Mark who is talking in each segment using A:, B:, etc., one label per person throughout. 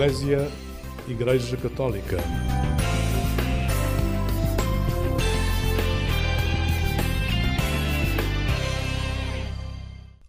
A: Eclésia Igreja Católica.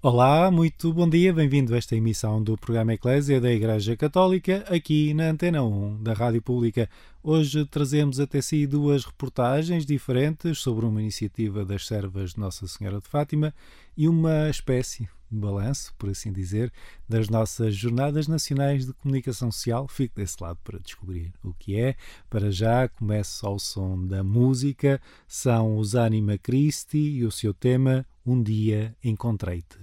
B: Olá, muito bom dia, bem-vindo a esta emissão do programa Eclésia da Igreja Católica, aqui na Antena 1 da Rádio Pública. Hoje trazemos até si duas reportagens diferentes sobre uma iniciativa das servas de Nossa Senhora de Fátima e uma espécie balanço, por assim dizer, das nossas Jornadas Nacionais de Comunicação Social. Fique desse lado para descobrir o que é. Para já, começo ao som da música. São os Anima Christi e o seu tema Um Dia Encontrei-te.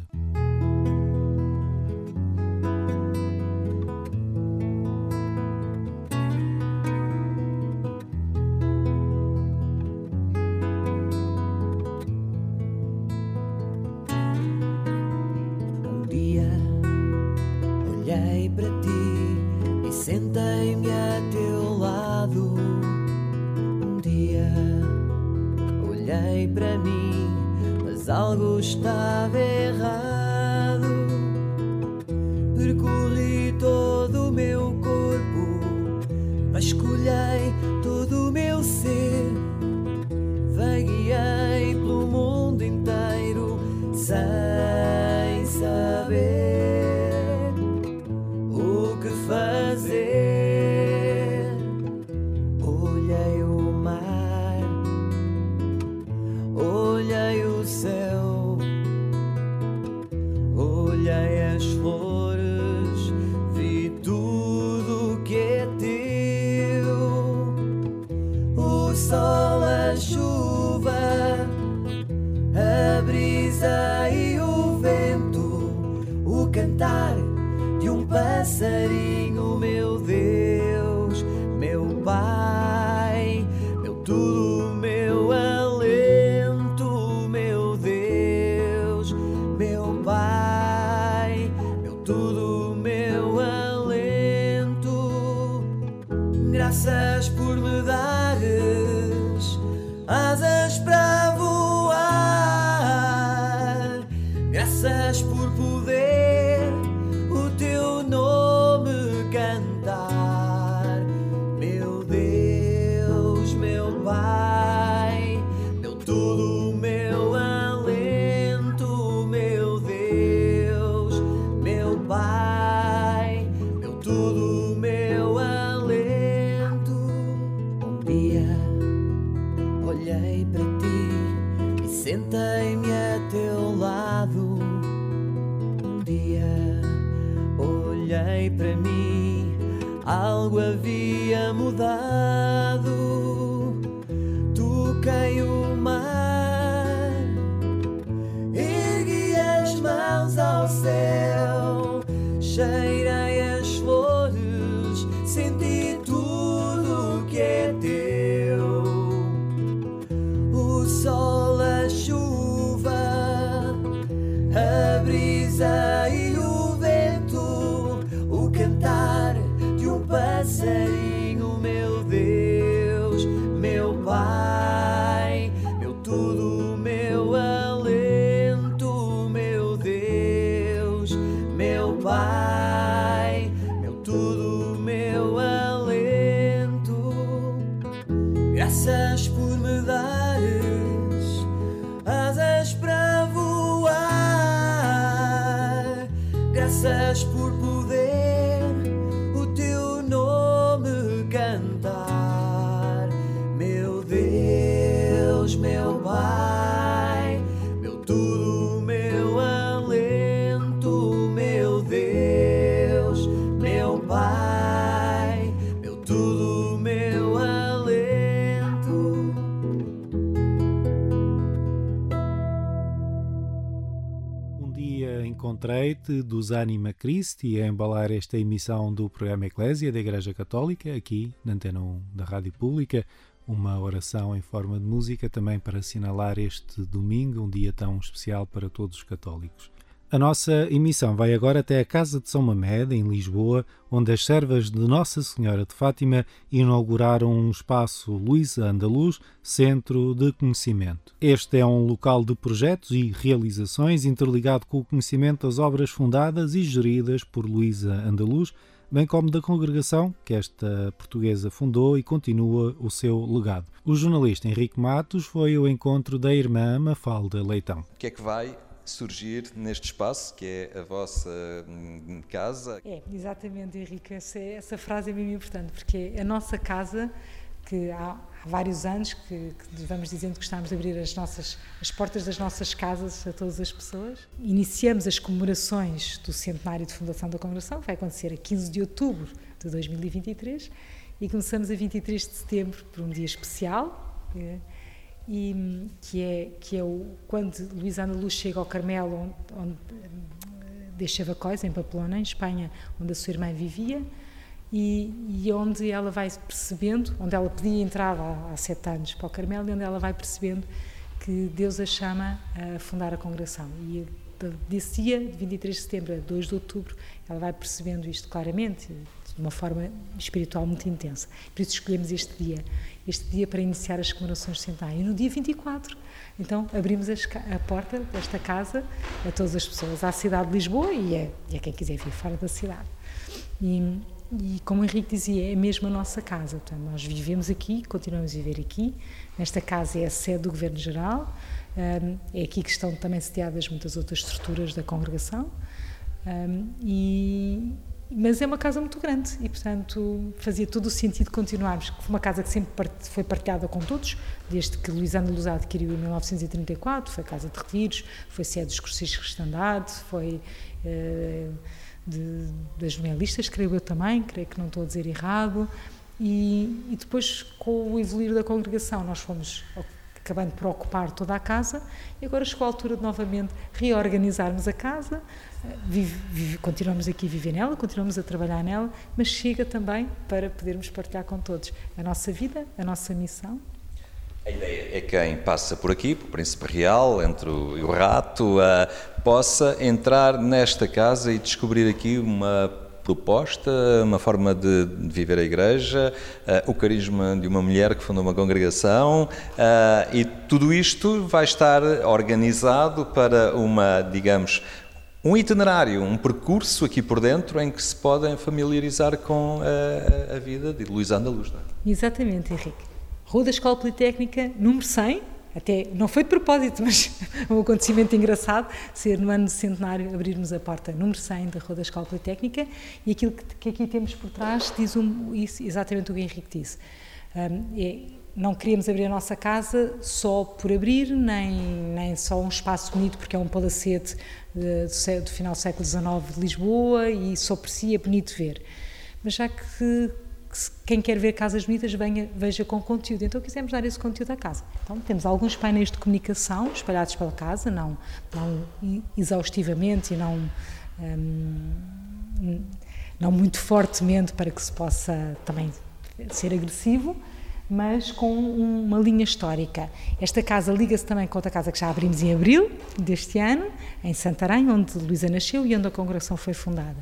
B: está olhei para ti e sentei-me a teu lado. Um dia olhei para mim, algo havia mudado. Toquei o mar, ergui as mãos ao céu, cheio flash purple. Encontrei-te dos Anima Christi a embalar esta emissão do programa Eclésia da Igreja Católica, aqui na Antena 1 da Rádio Pública. Uma oração em forma de música também para assinalar este domingo, um dia tão especial para todos os católicos. A nossa emissão vai agora até a Casa de São Mamed, em Lisboa, onde as servas de Nossa Senhora de Fátima inauguraram um espaço Luísa Andaluz, Centro de Conhecimento. Este é um local de projetos e realizações interligado com o conhecimento das obras fundadas e geridas por Luísa Andaluz,
C: bem como da congregação que esta portuguesa fundou e continua o seu legado. O jornalista Henrique Matos foi ao encontro da irmã Mafalda Leitão.
D: O que é que vai surgir neste espaço que é a vossa hum, casa?
E: É, exatamente, Henrique. Essa, essa frase é mesmo importante porque a nossa casa que há, há vários anos que, que, vamos dizendo que gostamos de abrir as nossas as portas das nossas casas a todas as pessoas. Iniciamos as comemorações do centenário de fundação da congregação, que vai acontecer a 15 de outubro de 2023, e começamos a 23 de setembro por um dia especial. E que é que é o quando Luísa Luz chega ao Carmelo onde, onde deixa Vacóis em Pamplona em Espanha onde a sua irmã vivia e, e, onde ela vai percebendo, onde ela podia entrar há, há sete anos para o Carmelo, e onde ela vai percebendo que Deus a chama a fundar a congregação. E desse dia, de 23 de setembro a 2 de outubro, ela vai percebendo isto claramente, de uma forma espiritual muito intensa. Por isso escolhemos este dia, este dia para iniciar as comemorações de centenário. E no dia 24, então, abrimos a porta desta casa a todas as pessoas, à cidade de Lisboa e a, e a quem quiser vir fora da cidade. E, e como o Henrique dizia, é mesmo a nossa casa. Portanto, nós vivemos aqui, continuamos a viver aqui. Nesta casa é a sede do Governo Geral. é aqui que estão também sediadas muitas outras estruturas da congregação. e, mas é uma casa muito grande e, portanto, fazia todo o sentido continuarmos. Foi uma casa que sempre foi partilhada com todos, desde que Luizana Luz adquiriu em 1934. Foi casa de retiros, foi sede dos cursos de cristandade, foi. De, das jornalistas, creio eu também, creio que não estou a dizer errado. E, e, depois, com o evoluir da congregação, nós fomos acabando por ocupar toda a casa e agora chegou a altura de novamente reorganizarmos a casa. Vive, vive, continuamos aqui a viver nela, continuamos a trabalhar nela, mas chega também para podermos partilhar com todos a nossa vida, a nossa missão
D: a ideia é que quem passa por aqui, por Príncipe Real, entre o, o Rato, uh, possa entrar nesta casa e descobrir aqui uma proposta, uma forma de, de viver a igreja, uh, o carisma de uma mulher que fundou uma congregação uh, e tudo isto vai estar organizado para uma, digamos, um itinerário, um percurso aqui por dentro em que se podem familiarizar com a, a vida de Luís Andaluz.
E: É? Exatamente, Henrique. Rua da Escola Politécnica, número 100, até não foi de propósito, mas um acontecimento engraçado, ser no ano do centenário abrirmos a porta número 100 da Rua da Escola Politécnica e aquilo que, que aqui temos por trás diz um, isso, exatamente o que o Henrique disse. Um, é, não queríamos abrir a nossa casa só por abrir, nem, nem só um espaço bonito, porque é um palacete do, do final do século XIX de Lisboa e só por si é bonito ver. Mas já que quem quer ver casas bonitas venha, veja com conteúdo. Então quisemos dar esse conteúdo à casa. Então temos alguns painéis de comunicação espalhados pela casa, não, não exaustivamente e não, hum, não muito fortemente para que se possa também ser agressivo, mas com uma linha histórica. Esta casa liga-se também com outra casa que já abrimos em abril deste ano, em Santarém, onde Luísa nasceu e onde a congregação foi fundada.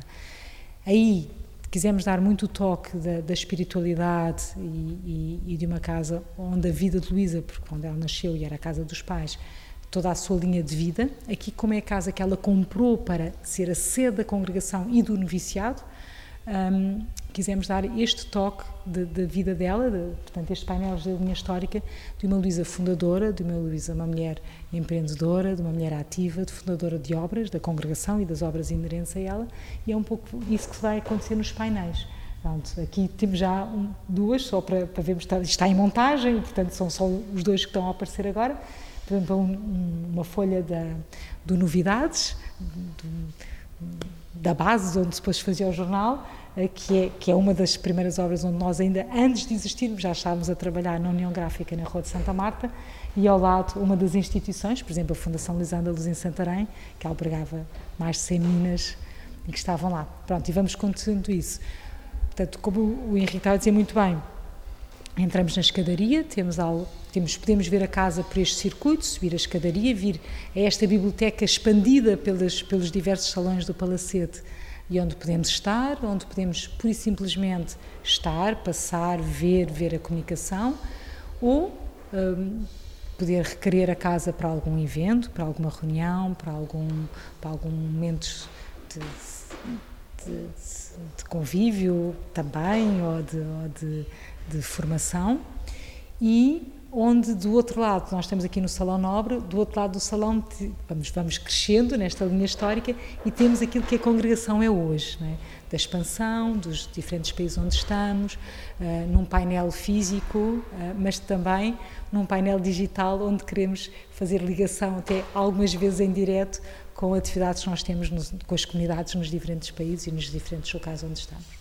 E: Aí quisemos dar muito o toque da, da espiritualidade e, e, e, de uma casa onde a vida de Luísa, porque quando ela nasceu e era a casa dos pais, toda a sua linha de vida. Aqui, como é a casa que ela comprou para ser a sede da congregação e do noviciado, um, quisemos dar este toque da vida dela, de, portanto, este painel da linha histórica, de uma Luísa fundadora, de uma Luísa, uma mulher empreendedora, de uma mulher ativa, de fundadora de obras, da congregação e das obras inerentes a ela, e é um pouco isso que vai acontecer nos painéis. Pronto, aqui temos já um, duas, só para, para vermos, está, está em montagem, portanto, são só os dois que estão a aparecer agora. Por exemplo, um, uma folha da, do Novidades, da base onde depois fazia o jornal, eh, que é, que é uma das primeiras obras onde nós ainda, antes de existirmos, já estávamos a trabalhar na União Gráfica na Rua de Santa Marta e ao lado uma das instituições, por exemplo, a Fundação Lisanda Luz em Santarém, que albergava mais de 100 minas e que estavam lá. Pronto, e vamos continuando isso. Portanto, como o Henrique estava a dizer muito bem, entramos na escadaria, temos algo, temos, podemos ver a casa por este circuito, subir a escadaria, vir a esta biblioteca expandida pelos, pelos diversos salões do Palacete e onde podemos estar, onde podemos pura e simplesmente estar, passar, ver, ver a comunicação ou um, poder requerer a casa para algum evento, para alguma reunião, para algum, para algum momento de, de de, convívio também, ou de, ou de formação. E onde do outro lado, nós estamos aqui no Salão Nobre, do outro lado do salão vamos, vamos crescendo nesta linha histórica e temos aquilo que a congregação é hoje, é? da expansão dos diferentes países onde estamos, uh, num painel físico, uh, mas também num painel digital onde queremos fazer ligação até algumas vezes em direto com atividades que nós temos no, com as comunidades nos diferentes países e nos diferentes locais onde estamos.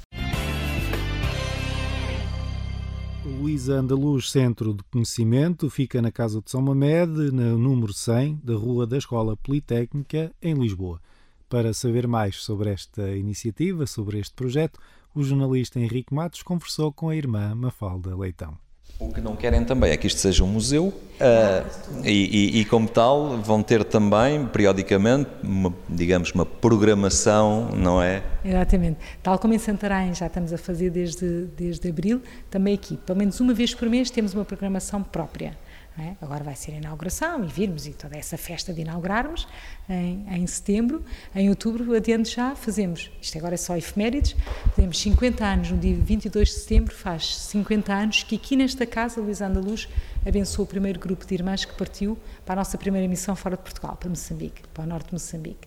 C: Luísa Andaluz Centro de Conhecimento fica na Casa de São Mamed, no número 100 da Rua da Escola Politécnica, em Lisboa. Para saber mais sobre esta iniciativa, sobre este projeto, o jornalista Henrique Matos conversou com a irmã Mafalda Leitão.
D: O que não querem também é que isto seja um museu uh, e, e, e, como tal, vão ter também, periodicamente, uma, digamos, uma programação, não é?
E: Exatamente. Tal como em Santarém já estamos a fazer desde, desde abril, também aqui, pelo menos uma vez por mês, temos uma programação própria. É? Agora vai ser a inauguração e virmos e toda essa festa de inaugurarmos em, em setembro. Em outubro, adiante já, fazemos, isto agora é só efemérides, fazemos 50 anos, no dia 22 de setembro, faz 50 anos que aqui nesta casa, Luís Andaluz abençoou o primeiro grupo de irmãs que partiu para a nossa primeira missão fora de Portugal, para Moçambique, para o norte de Moçambique.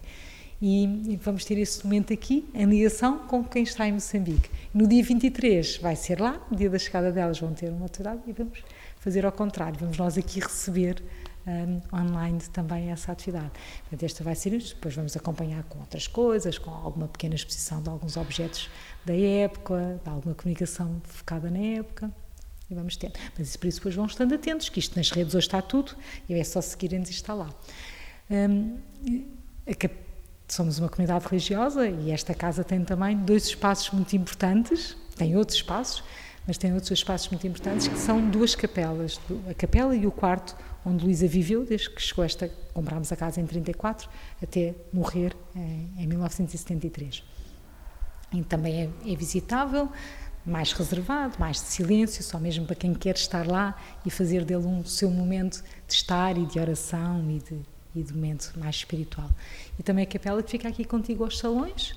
E: E, e, vamos ter esse momento aqui em ligação com quem está em Moçambique. No dia 23 vai ser lá, no dia da chegada delas vão ter uma atividade e vamos fazer ao contrário, vamos nós aqui receber um, online também essa atividade. Portanto, esta vai ser isto, depois vamos acompanhar com outras coisas, com alguma pequena exposição de alguns objetos da época, de alguma comunicação focada na época. E vamos ter. Mas isso, por isso depois vão estando atentos, que isto nas redes hoje está tudo, e é só seguirem-nos e está lá. Um, somos uma comunidade religiosa e esta casa tem também dois espaços muito importantes, tem outros espaços, mas tem outros espaços muito importantes que são duas capelas, a capela e o quarto onde Luísa viveu desde que chegou esta, comprámos a casa em 34 até morrer em, em 1973. E também é, é visitável, mais reservado, mais de silêncio, só mesmo para quem quer estar lá e fazer dele um seu momento de estar e de oração e de, e de momento mais espiritual. E também a capela que fica aqui contigo aos salões,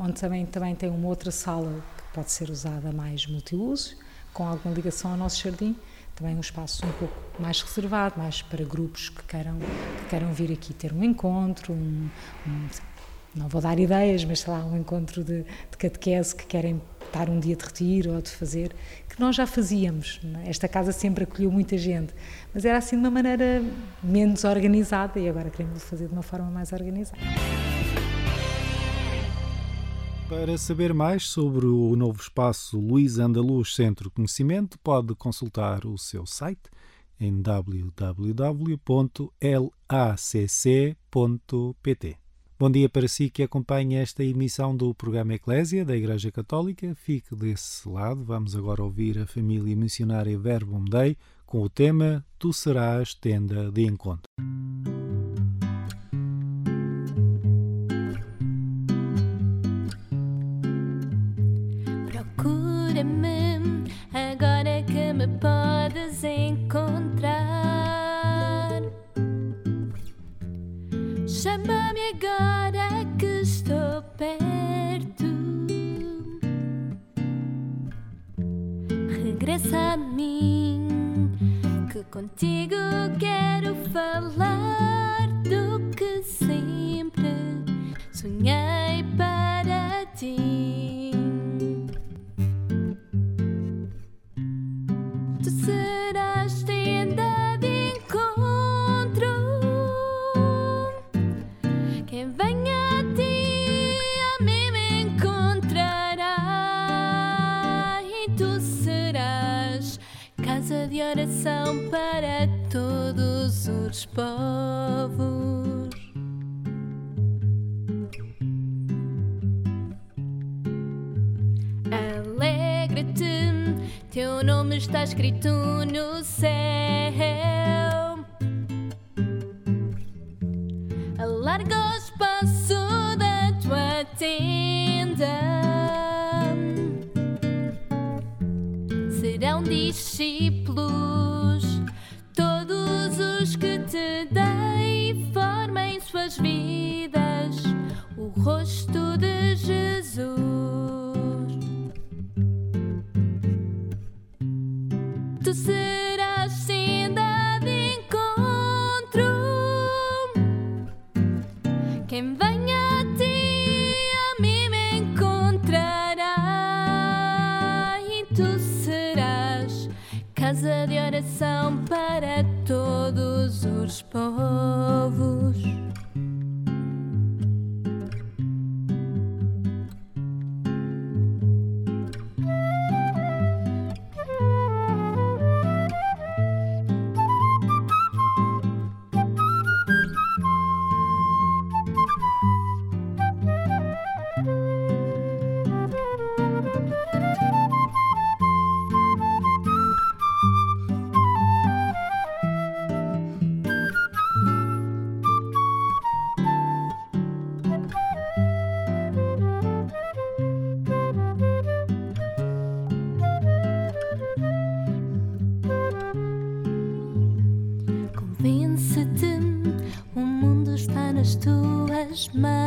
E: onde também, também tem uma outra sala pode ser usada mais multiuso, com alguma ligação ao nosso jardim. Também um espaço um pouco mais reservado, mais para grupos que queiram, que queiram vir aqui ter um encontro, um, um não vou dar ideias, mas sei lá, um encontro de, de catequese que querem estar um dia de retiro ou de fazer, que nós já fazíamos. É? Esta casa sempre acolheu muita gente, mas era assim de uma maneira menos organizada e agora queremos fazer de uma forma mais organizada.
C: Para saber mais sobre o novo espaço Luís Andaluz Centro Conhecimento, pode consultar o seu site em www.lacc.pt. Bom dia para si que acompanha esta emissão do programa Eclésia da Igreja Católica. Fique desse lado. Vamos agora ouvir a família missionária Verbum Dei com o tema Tu serás tenda de encontro.
F: Podes encontrar. Chama-me agora que estou perto. Regressa a mim, que contigo quero suas vidas o rosto Englishman.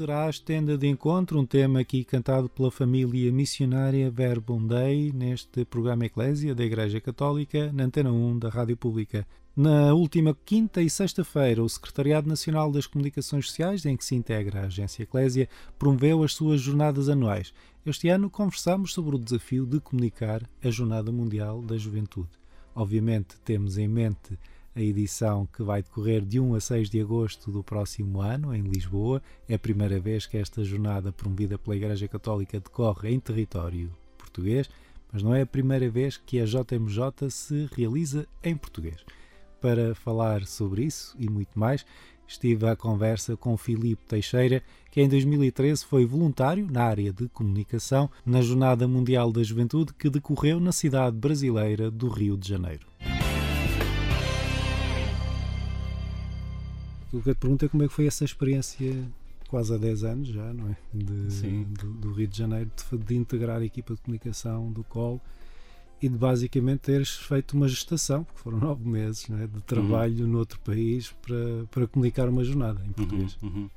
C: Tu serás tenda de encontro, um tema aqui cantado pela família missionária Verbum Dei neste programa Eclésia da Igreja Católica, na Antena 1 da Rádio Pública. Na última quinta e sexta-feira, o Secretariado Nacional das Comunicações Sociais, em que se integra a Agência Eclésia, promoveu as suas jornadas anuais. Este ano conversamos sobre o desafio de comunicar a Jornada Mundial da Juventude. Obviamente, temos em mente a edição que vai decorrer de 1 a 6 de agosto do próximo ano, em Lisboa. É a primeira vez que esta jornada promovida pela Igreja Católica decorre em território português, mas não é a primeira vez que a JMJ se realiza em português. Para falar sobre isso e muito mais, estive à conversa com Filipe Teixeira, que em 2013 foi voluntário na área de comunicação na Jornada Mundial da Juventude que decorreu na cidade brasileira do Rio de Janeiro. O que eu te pergunto é como é que foi essa experiência, quase há 10 anos já, não é? De,
G: Sim.
C: do, do Rio de Janeiro, de, de integrar a equipa de comunicação do COL e de basicamente teres feito uma gestação, porque foram nove meses não é? de trabalho noutro país para, para comunicar uma jornada em português.
G: Uhum, uhum.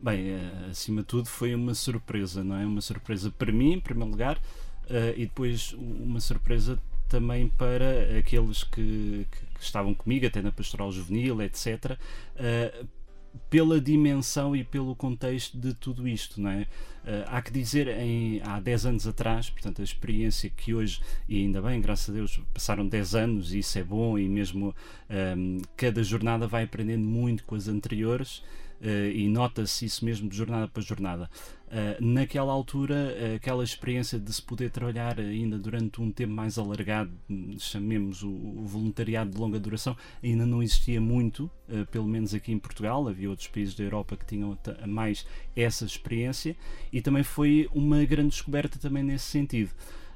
G: Bem, eh, acima de tudo foi uma surpresa, não é? Uma surpresa para mim, em primeiro lugar, eh, e depois uma surpresa também para aqueles que, que- que estavam comigo, até na Pastoral Juvenil, etc., eh, pela dimensão e pelo contexto de tudo isto, não é? Eh, há que dizer, em, há 10 anos atrás, portanto, a experiência que hoje, e ainda bem, graças a Deus, passaram 10 anos e isso é bom, e mesmo ehm, cada jornada vai aprendendo muito com as anteriores. eh, e nota-se isso mesmo de jornada para jornada. Uh, naquela altura, aquela experiência de se poder trabalhar ainda durante um tempo mais alargado, chamemos o, voluntariado de longa duração, ainda não existia muito, uh, pelo menos aqui em Portugal. Havia outros países da Europa que tinham mais essa experiência e também foi uma grande descoberta também nesse sentido.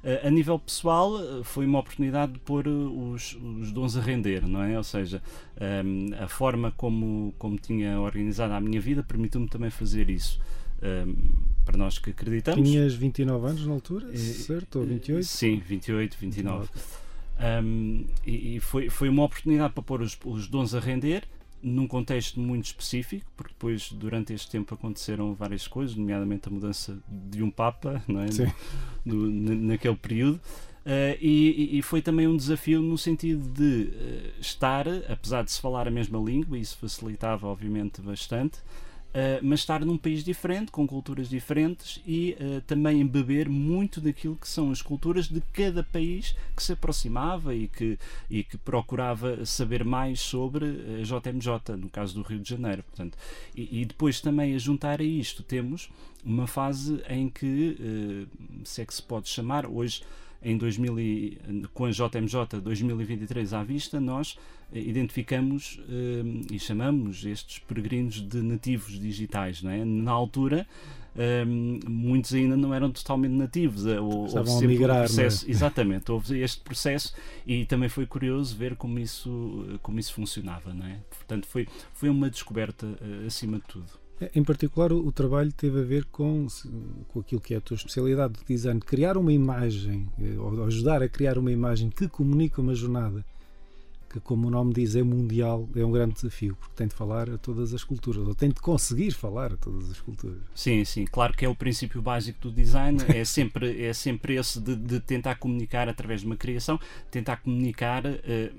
G: Uh, a nível pessoal, foi uma oportunidade de pôr os, os dons a render, não é? Ou seja, um, a forma como, como tinha organizado a minha vida permitiu-me também fazer isso. Um, para nós que acreditamos.
C: Tinhas 29 anos na altura,
G: Eh,
C: certo? Ou 28?
G: Sim, 28, 29. Um, e e foi, foi uma oportunidade para pôr os, os dons a render num contexto muito específico, porque depois, durante este tempo, aconteceram várias coisas, nomeadamente a mudança de um Papa, não é?
C: Sim.
G: No- no- naquele período. Uh, e, e- e foi também um desafio no sentido de uh, estar, apesar de se falar a mesma língua, isso facilitava, obviamente, bastante, Uh, mas estar num país diferente, com culturas diferentes e uh, também beber muito daquilo que são as culturas de cada país que se aproximava e que, e que procurava saber mais sobre a JMJ, no caso do Rio de Janeiro. Portanto, e, e depois também a juntar a isto temos uma fase em que, uh, se é que se pode chamar, hoje em 2000 e, com a JMJ 2023 à vista, nós identificamos e chamamos estes peregrinos de nativos digitais. Não é? Na altura, um, muitos ainda não eram totalmente nativos.
C: Estavam a migrar, um
G: é? processo,
C: é?
G: Exatamente, houve este processo e também foi curioso ver como isso, como isso funcionava. Não é? Portanto, foi, foi uma descoberta uh, acima de tudo.
C: É, em particular, o, o, trabalho teve a ver com, com aquilo que é a tua especialidade de design, criar uma imagem, eh, ou ajudar a criar uma imagem que comunica uma jornada que, como o nome diz, é mundial, é um grande desafio, porque tem de falar a todas as culturas, ou tem de conseguir falar a todas as culturas.
G: Sim, sim, claro que é o princípio básico do design, é sempre, é sempre esse de, de tentar comunicar através de uma criação, tentar comunicar, eh,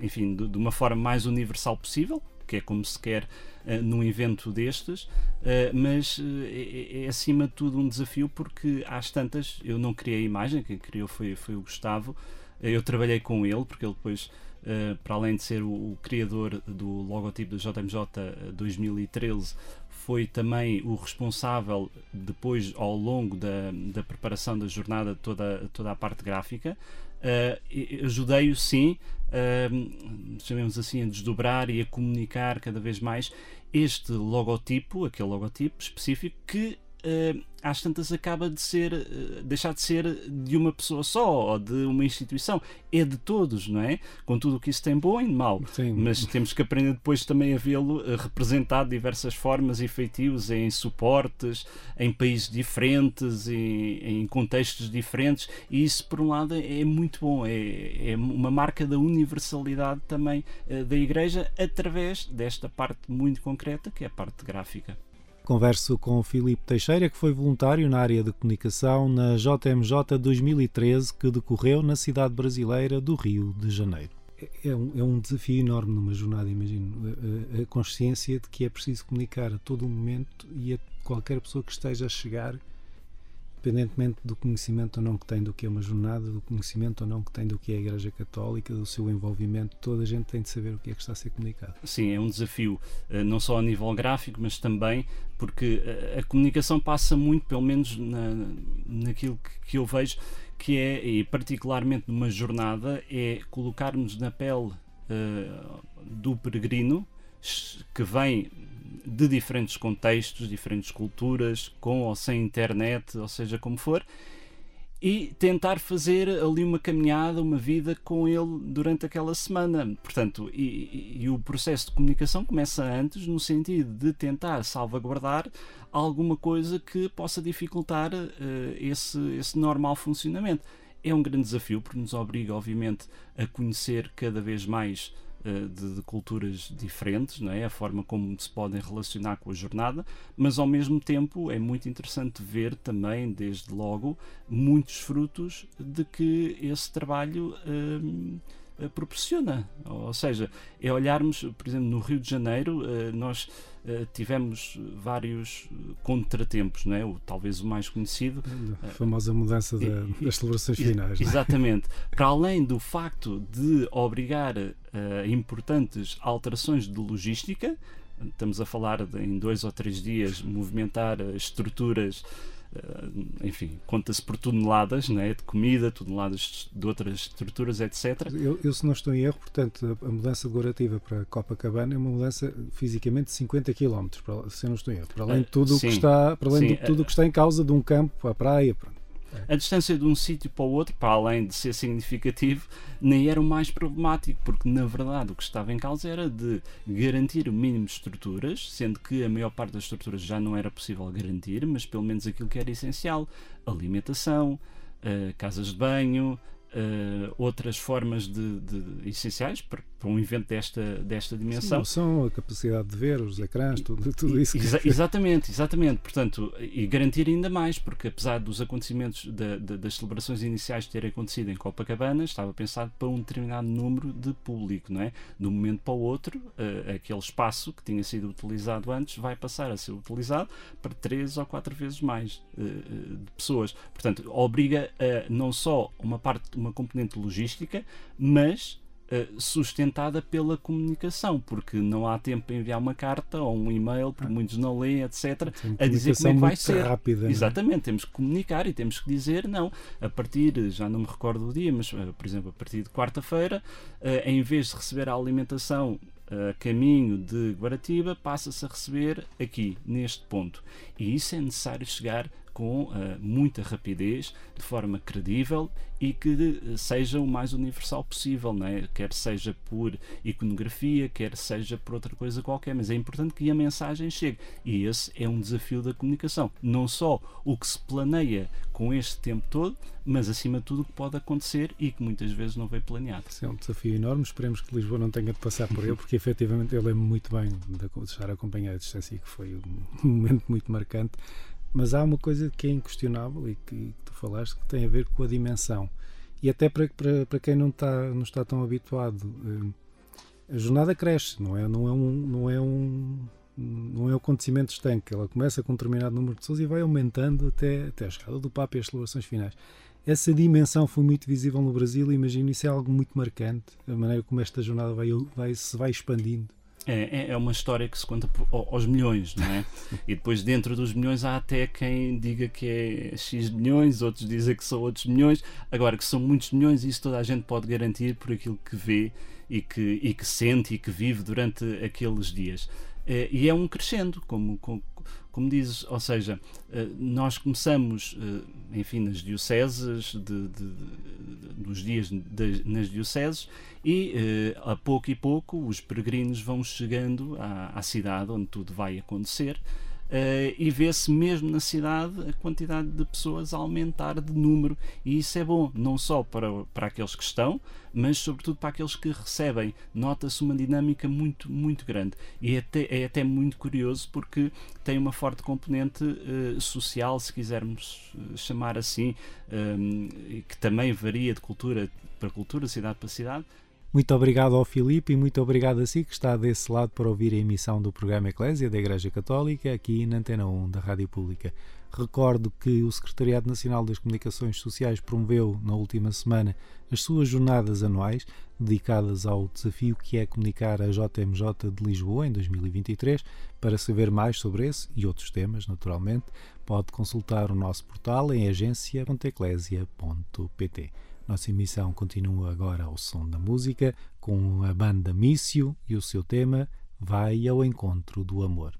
G: enfim, de, de uma forma mais universal possível, que é como se quer uh, num evento destes, uh, mas uh, é, é, acima de tudo um desafio porque às tantas eu não criei a imagem, quem criou foi, foi o Gustavo, eu trabalhei com ele, porque ele depois Uh, para além de ser o, o, criador do logotipo da JMJ 2013, foi também o responsável, depois, ao longo da, da preparação da jornada, toda, toda a parte gráfica. Uh, Ajudei-o, sim, uh, chamemos assim, a desdobrar e a comunicar cada vez mais este logotipo, aquele logotipo específico que uh, às tantas acaba de ser uh, deixar de ser de uma pessoa só ou de uma instituição. É de todos não é? Com tudo o que isso tem bom e mau.
C: Sim.
G: mas temos que aprender depois também a vê-lo uh, representado de diversas formas e feitios em suportes em países diferentes em, em contextos diferentes. E isso por um lado é muito bom. É, é uma marca da universalidade também da igreja através desta parte muito concreta que é a parte gráfica
C: Converso com o Filipe Teixeira, que foi voluntário na área de comunicação na JMJ 2013, que decorreu na cidade brasileira do Rio de Janeiro. É um, é um desafio enorme numa jornada, imagino. A, a, consciência de que é preciso comunicar a todo momento e a qualquer pessoa que esteja a chegar independentemente do conhecimento ou não que tem do que é uma jornada, do conhecimento ou não que tem do que é a Igreja Católica, do seu envolvimento, toda a gente tem de saber o que é que está a ser comunicado.
G: Sim, é um desafio, eh, não só a nível gráfico, mas também porque eh, a comunicação passa muito, pelo menos na, naquilo que, eu vejo, que é, e particularmente numa jornada, é colocarmos na pele uh, do peregrino que vem de diferentes contextos, diferentes culturas, com ou sem internet, ou seja como for, e tentar fazer ali uma caminhada, uma vida com ele durante aquela semana. Portanto, e, e, o processo de comunicação começa antes, no sentido de tentar salvaguardar alguma coisa que possa dificultar uh, esse, esse normal funcionamento. É um grande desafio, porque nos obriga, obviamente, a conhecer cada vez mais de, de, culturas diferentes, não é? a forma como se podem relacionar com a jornada, mas ao mesmo tempo é muito interessante ver também, desde logo, muitos frutos de que esse trabalho. Hum, eh, proporciona. Ou seja, é olharmos, por exemplo, no Rio de Janeiro, eh, nós eh, tivemos vários contratempos, não é? o, talvez o mais conhecido.
C: A famosa mudança da, das celebrações finais.
G: É? Exatamente. Para além do facto de obrigar a importantes alterações de logística, estamos a falar de, em dois ou três dias movimentar estruturas Uh, enfim, conta-se por toneladas né, de comida, toneladas de outras estruturas, etc.
C: Eu, eu, se não estou em erro, portanto, a, mudança decorativa para Copacabana é uma mudança fisicamente de 50 km, para, se eu não estou em erro, para além de tudo o que está, para além sim, de tudo o que está em causa de um campo à praia. Pronto.
G: A distância de um sítio para o outro, para além de ser significativo, nem era o mais problemático, porque na verdade o que estava em causa era de garantir o mínimo de estruturas, sendo que a maior parte das estruturas já não era possível garantir, mas pelo menos aquilo que era essencial: alimentação, uh, casas de banho, uh, outras formas de, de essenciais para, para, um evento desta, desta dimensão.
C: Sim, som, a capacidade de ver, os ecrãs, tudo, tudo isso.
G: Exa exatamente, exatamente. Portanto, e garantir ainda mais, porque apesar dos acontecimentos da, da, das celebrações iniciais terem acontecido em Copacabana, estava pensado para um determinado número de público, não é? De um momento para o outro, uh, aquele espaço que tinha sido utilizado antes vai passar a ser utilizado para três ou quatro vezes mais uh, de pessoas. Portanto, obriga a não só uma parte uma componente logística, mas eh, sustentada pela comunicação, porque não há tempo para enviar uma carta ou um e-mail, porque muitos não leem, etc., a dizer como é que vai ser.
C: Rápida, é?
G: Exatamente, temos que comunicar e temos que dizer, não, a partir, já não me recordo do dia, mas por exemplo, a partir de quarta-feira, em vez de receber a alimentação a caminho de Guaratiba, passa-se a receber aqui, neste ponto. E isso é necessário chegar com uh, muita rapidez, de forma credível e que uh, seja o mais universal possível, não é? quer seja por iconografia, quer seja por outra coisa qualquer, mas é importante que a mensagem chegue. E esse é um desafio da comunicação. Não só o que se planeia com este tempo todo, mas acima de tudo o que pode acontecer e que muitas vezes não veio planeado.
C: Isso é um desafio enorme, esperemos que Lisboa não tenha de passar por ele, porque efetivamente eu lembro muito bem de estar acompanhado de assim, que foi um momento muito marcante mas há uma coisa que é inquestionável e que, tu falaste que tem a ver com a dimensão. E até para, para, para quem não está, não está tão habituado, eh, a jornada cresce, não é, não é um. Não é um não é um acontecimento estanque, ela começa com um determinado número de pessoas e vai aumentando até, até a chegada do Papa e as celebrações finais. Essa dimensão foi muito visível no Brasil e imagino isso é algo muito marcante, a maneira como esta jornada vai, vai, se vai expandindo.
G: É, é, é uma história que se conta aos milhões, não é? e depois dentro dos milhões há até quem diga que é X milhões, outros dizem que são outros milhões. Agora, que são muitos milhões, isso toda a gente pode garantir por aquilo que vê e que, e que sente e que vive durante aqueles dias. É, e é um crescendo, como, como, como dizes, ou seja, eh, nós começamos, eh, enfim, nas dioceses, de, de, dos dias de, nas dioceses, e eh, a pouco e pouco os peregrinos vão chegando à, à cidade onde tudo vai acontecer Uh, e vê-se mesmo na cidade a quantidade de pessoas a aumentar de número, e isso é bom, não só para, para aqueles que estão, mas sobretudo para aqueles que recebem. Nota-se uma dinâmica muito, muito grande. E é até, é até muito curioso porque tem uma forte componente uh, social, se quisermos eh, chamar assim, um, que também varia de cultura para cultura, cidade para cidade
C: muito obrigado ao Filipe e muito obrigado a si que está desse lado para ouvir a emissão do programa Eclésia da Igreja Católica aqui na Antena 1 da Rádio Pública. Recordo que o Secretariado Nacional das Comunicações Sociais promoveu na última semana as suas jornadas anuais dedicadas ao desafio que é comunicar a JMJ de Lisboa em 2023. Para saber mais sobre esse e outros temas, naturalmente, pode consultar o nosso portal em agência.eclésia.pt. Nossa emissão continua agora ao som da música, com a banda Mício e o seu tema Vai ao Encontro do Amor.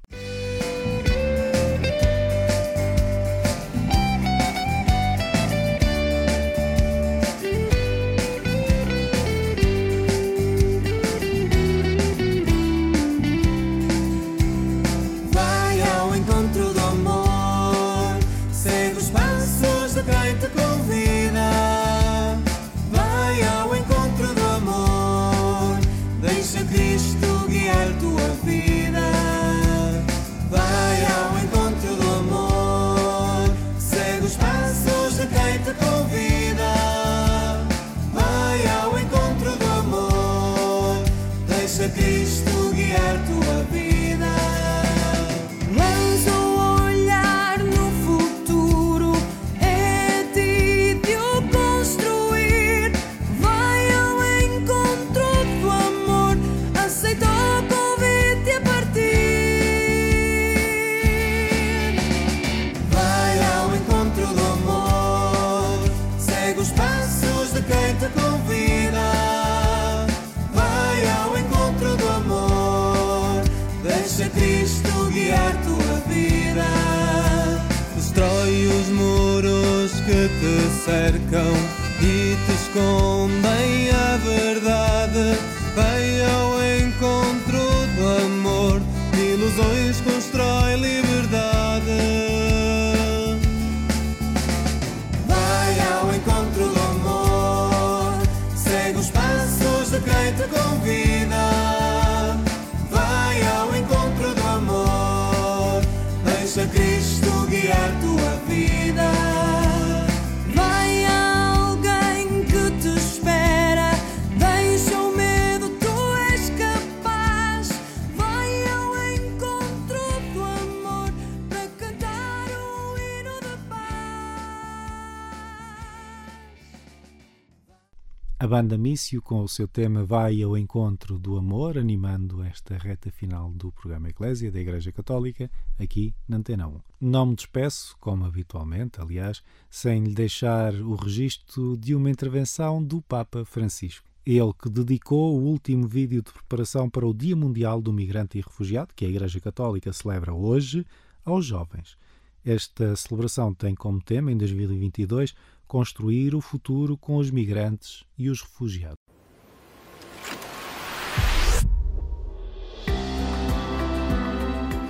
C: Banda Mício, com o seu tema Vai ao Encontro do Amor, animando esta reta final do programa Eclésia da Igreja Católica, aqui na Antena 1. Não me despeço, como habitualmente, aliás, sem lhe deixar o registro de uma intervenção do Papa Francisco. Ele que dedicou o último vídeo de preparação para o Dia Mundial do Migrante e Refugiado, que a Igreja Católica celebra hoje, aos jovens. Esta celebração tem como tema, em 2022, construir o futuro com os migrantes e os refugiados.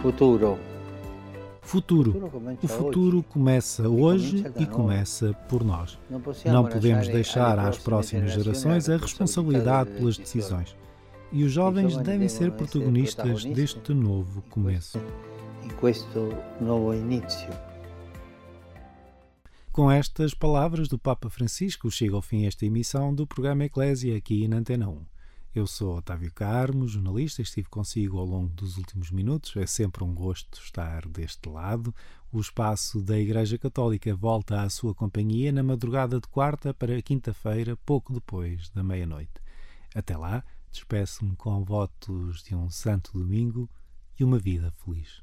H: Futuro.
C: Futuro. O futuro começa hoje e começa por nós. Não podemos deixar às próximas gerações a responsabilidade pelas decisões. E os jovens devem ser protagonistas deste novo começo.
H: Em questo novo início.
C: Com estas palavras do Papa Francisco, chega ao fim esta emissão do programa Eclésia aqui na Antena 1. Eu sou Otávio Carmo, jornalista, estive consigo ao longo dos últimos minutos. É sempre um gosto estar deste lado. O espaço da Igreja Católica volta à sua companhia na madrugada de quarta para quinta-feira, pouco depois da meia-noite. Até lá, despeço-me com votos de um santo domingo e uma vida feliz.